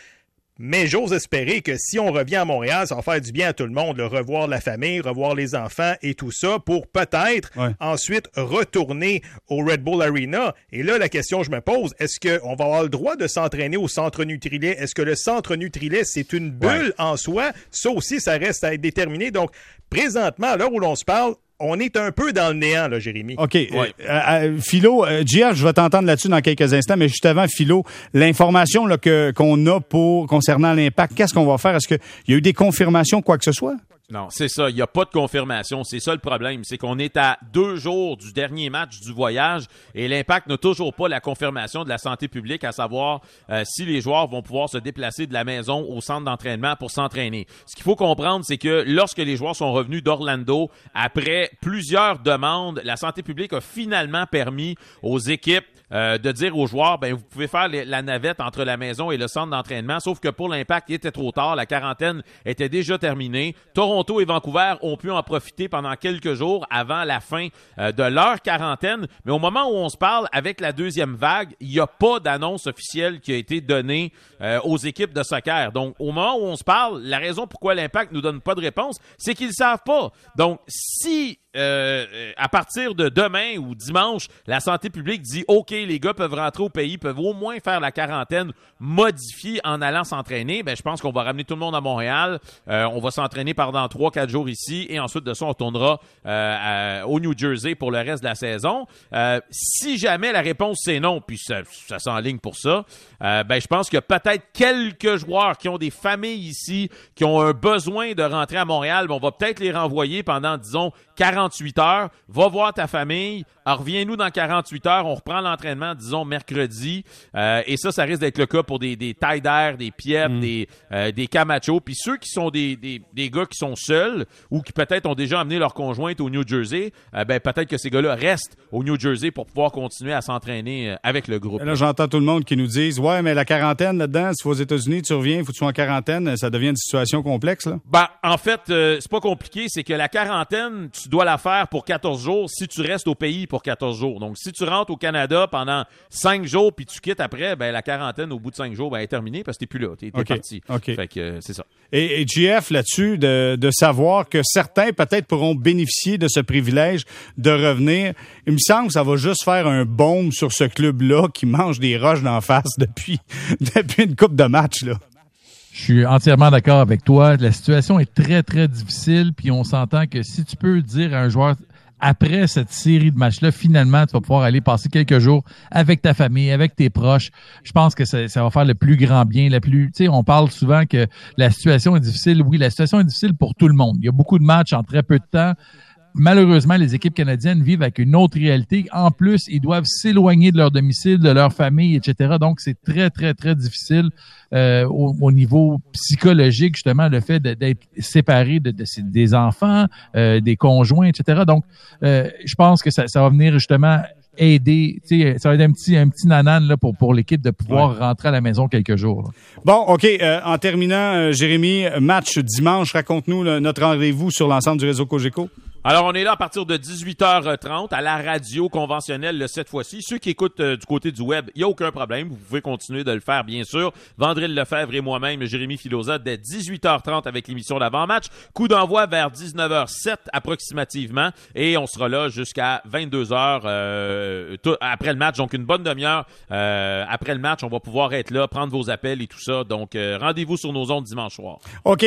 Mais j'ose espérer que si on revient à Montréal, ça va faire du bien à tout le monde, le revoir la famille, revoir les enfants et tout ça, pour peut-être ensuite retourner au Red Bull Arena. Et là, la question que je me pose, est-ce qu'on va avoir le droit de s'entraîner au centre Nutrilet? Est-ce que le centre Nutrilet, c'est une bulle en soi? Ça aussi, ça reste à être déterminé. Donc, présentement, à l'heure où l'on se parle, on est un peu dans le néant, là, Jérémy. OK. Euh, euh, Philo, euh, je vais t'entendre là-dessus dans quelques instants, mais juste avant, Philo, l'information qu'on a pour concernant l'impact, qu'est-ce qu'on va faire? Est-ce qu'il y a eu des confirmations, quoi que ce soit? Non, c'est ça. Il n'y a pas de confirmation. C'est ça le problème. C'est qu'on est à deux jours du dernier match du voyage et l'impact n'a toujours pas la confirmation de la santé publique, à savoir euh, si les joueurs vont pouvoir se déplacer de la maison au centre d'entraînement pour s'entraîner. Ce qu'il faut comprendre, c'est que lorsque les joueurs sont revenus d'Orlando, après plusieurs demandes, la santé publique a finalement permis aux équipes euh, de dire aux joueurs, ben vous pouvez faire la navette entre la maison et le centre d'entraînement, sauf que pour l'impact, il était trop tard, la quarantaine était déjà terminée. Toronto et Vancouver ont pu en profiter pendant quelques jours avant la fin euh, de leur quarantaine, mais au moment où on se parle, avec la deuxième vague, il n'y a pas d'annonce officielle qui a été donnée euh, aux équipes de soccer. Donc, au moment où on se parle, la raison pourquoi l'impact nous donne pas de réponse, c'est qu'ils savent pas. Donc, si euh, à partir de demain ou dimanche, la santé publique dit OK, les gars peuvent rentrer au pays, peuvent au moins faire la quarantaine modifiée en allant s'entraîner. Ben, je pense qu'on va ramener tout le monde à Montréal. Euh, on va s'entraîner pendant trois, quatre jours ici et ensuite de ça, on tournera euh, au New Jersey pour le reste de la saison. si jamais la réponse c'est non, puis ça, ça s'enligne pour ça, ben, je pense qu'il y a peut-être quelques joueurs qui ont des familles ici, qui ont un besoin de rentrer à Montréal. Ben, on va peut-être les renvoyer pendant, disons, 48 heures, va voir ta famille, reviens-nous dans 48 heures, on reprend l'entraînement, disons, mercredi. Euh, et ça, ça risque d'être le cas pour des, des d'air, des Piep, mm. des, euh, des Camacho. Puis ceux qui sont des, des, des, gars qui sont seuls ou qui peut-être ont déjà amené leur conjointe au New Jersey, euh, ben peut-être que ces gars-là restent au New Jersey pour pouvoir continuer à s'entraîner euh, avec le groupe. là, j'entends tout le monde qui nous dise Ouais, mais la quarantaine là-dedans, si aux États-Unis, tu reviens, il faut que tu sois en quarantaine, ça devient une situation complexe, là? Ben, en fait, c'est pas compliqué, c'est que la quarantaine, tu dois la faire pour 14 jours si tu restes au pays pour 14 jours. Donc, si tu rentres au Canada pendant 5 jours puis tu quittes après, ben, la quarantaine au bout de 5 jours ben, est terminée parce que t'es plus là. T'es es parti. OK. Fait que euh, c'est ça. Et, et GF, là-dessus, de, de savoir que certains peut-être pourront bénéficier de ce privilège de revenir, il me semble que ça va juste faire un baume sur ce club-là qui mange des roches d'en face depuis, (laughs) depuis une coupe de match. Là. Je suis entièrement d'accord avec toi. La situation est très, très difficile, puis on s'entend que si tu peux dire à un joueur après cette série de matchs-là, finalement, tu vas pouvoir aller passer quelques jours avec ta famille, avec tes proches. Je pense que ça, va faire le plus grand bien, le plus. Tu sais, on parle souvent que la situation est difficile. Oui, la situation est difficile pour tout le monde. Il y a beaucoup de matchs en très peu de temps. Malheureusement, les équipes canadiennes vivent avec une autre réalité. En plus, ils doivent s'éloigner de leur domicile, de leur famille, etc. Donc, c'est très, très, très difficile euh, au, au niveau psychologique, justement, le fait d'être séparé de, de des enfants, euh, des conjoints, etc. Donc, euh, je pense que ça, ça va venir justement aider. Tu sais, ça va être un petit, un petit nanan là, pour, pour l'équipe de pouvoir rentrer à la maison quelques jours. là. Bon, OK. euh, en terminant, euh, Jérémy, match dimanche. Raconte-nous notre rendez-vous sur l'ensemble du réseau Cogeco. Alors, on est là à partir de 18h30 à la radio conventionnelle le- cette fois-ci. Ceux qui écoutent euh, du côté du web, il n'y a aucun problème. Vous pouvez continuer de le faire, bien sûr. Vandril Lefebvre et moi-même, Jérémy Filosa, dès 18h30 avec l'émission d'avant-match. Coup d'envoi vers 19h07 approximativement. Et on sera là jusqu'à 22h euh, après le match. Donc, une bonne demi-heure euh, après le match. On va pouvoir être là, prendre vos appels et tout ça. Donc, euh, rendez-vous sur nos ondes dimanche soir. OK.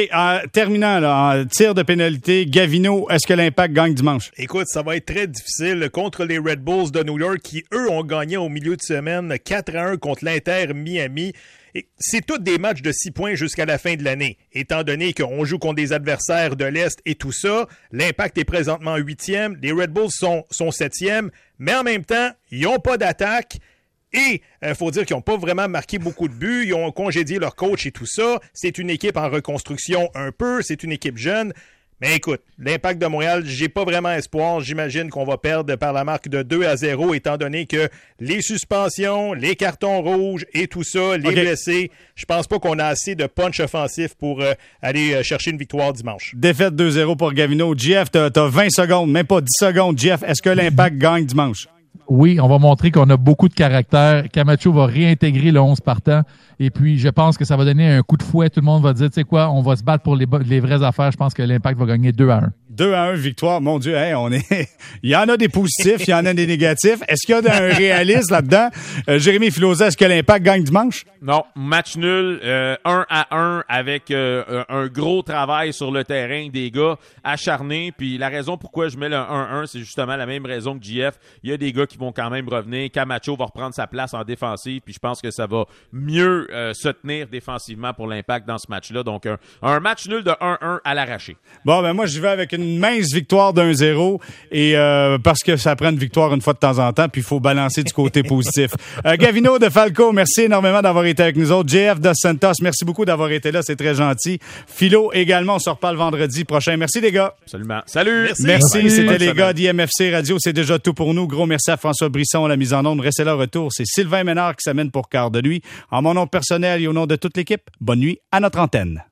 terminant, là, tir de pénalité, Gavino, est-ce que l'Impact gagne dimanche? Écoute, ça va être très difficile contre les Red Bulls de New York qui, eux, ont gagné au milieu de semaine 4 à 1 contre l'Inter Miami. C'est tous des matchs de 6 points jusqu'à la fin de l'année. Étant donné qu'on joue contre des adversaires de l'Est et tout ça, l'Impact est présentement 8e, les Red Bulls sont, sont 7e, mais en même temps, ils n'ont pas d'attaque. Et il faut dire qu'ils n'ont pas vraiment marqué beaucoup de buts. Ils ont congédié leur coach et tout ça. C'est une équipe en reconstruction un peu. C'est une équipe jeune. Mais écoute, l'impact de Montréal, j'ai pas vraiment espoir. J'imagine qu'on va perdre par la marque de 2 à 0, étant donné que les suspensions, les cartons rouges et tout ça, les blessés, je pense pas qu'on a assez de punch offensif pour euh, aller euh, chercher une victoire dimanche. Défaite 2-0 pour Gavino. GF, t'as as 20 secondes, même pas 10 secondes. GF, est-ce que l'Impact gagne dimanche? Oui, on va montrer qu'on a beaucoup de caractère. Camacho va réintégrer le 11 partant. Et puis, je pense que ça va donner un coup de fouet. Tout le monde va dire, tu sais quoi, on va se battre pour les, vraies affaires. Je pense que l'Impact va gagner 2 à 1. 2 à 1 victoire. Mon Dieu, hey, on est. (laughs) il y en a des positifs, il y en a des négatifs. Est-ce qu'il y a un réalisme là-dedans? Euh, Jérémy Filosa, est-ce que l'Impact gagne dimanche? Non, match nul, euh, 1 à 1 avec euh, un gros travail sur le terrain des gars acharnés. Puis la raison pourquoi je mets le 1-1, c'est justement la même raison que JF. Il y a des gars qui vont quand même revenir. Camacho va reprendre sa place en défensive. Puis je pense que ça va mieux euh, se tenir défensivement pour l'impact dans ce match-là. Donc un, un match nul de 1-1 à l'arraché. Bon, ben moi, j'y vais avec une mince victoire d'un 0 et euh, parce que ça prend une victoire une fois de temps en temps, puis il faut balancer du côté (laughs) positif. Euh, Gavino de Falco, merci énormément d'avoir été avec nous autres. JF de Santos, merci beaucoup d'avoir été là, c'est très gentil. Philo également, on se reparle vendredi prochain. Merci les gars. Absolument. Salut! Merci. Merci, c'était les gars d'IMFC Radio. C'est déjà tout pour nous. Gros merci à François Brisson à la mise en onde. Restez là, retour. C'est Sylvain Ménard qui s'amène pour quart de nuit. En mon nom personnel et au nom de toute l'équipe, bonne nuit à notre antenne.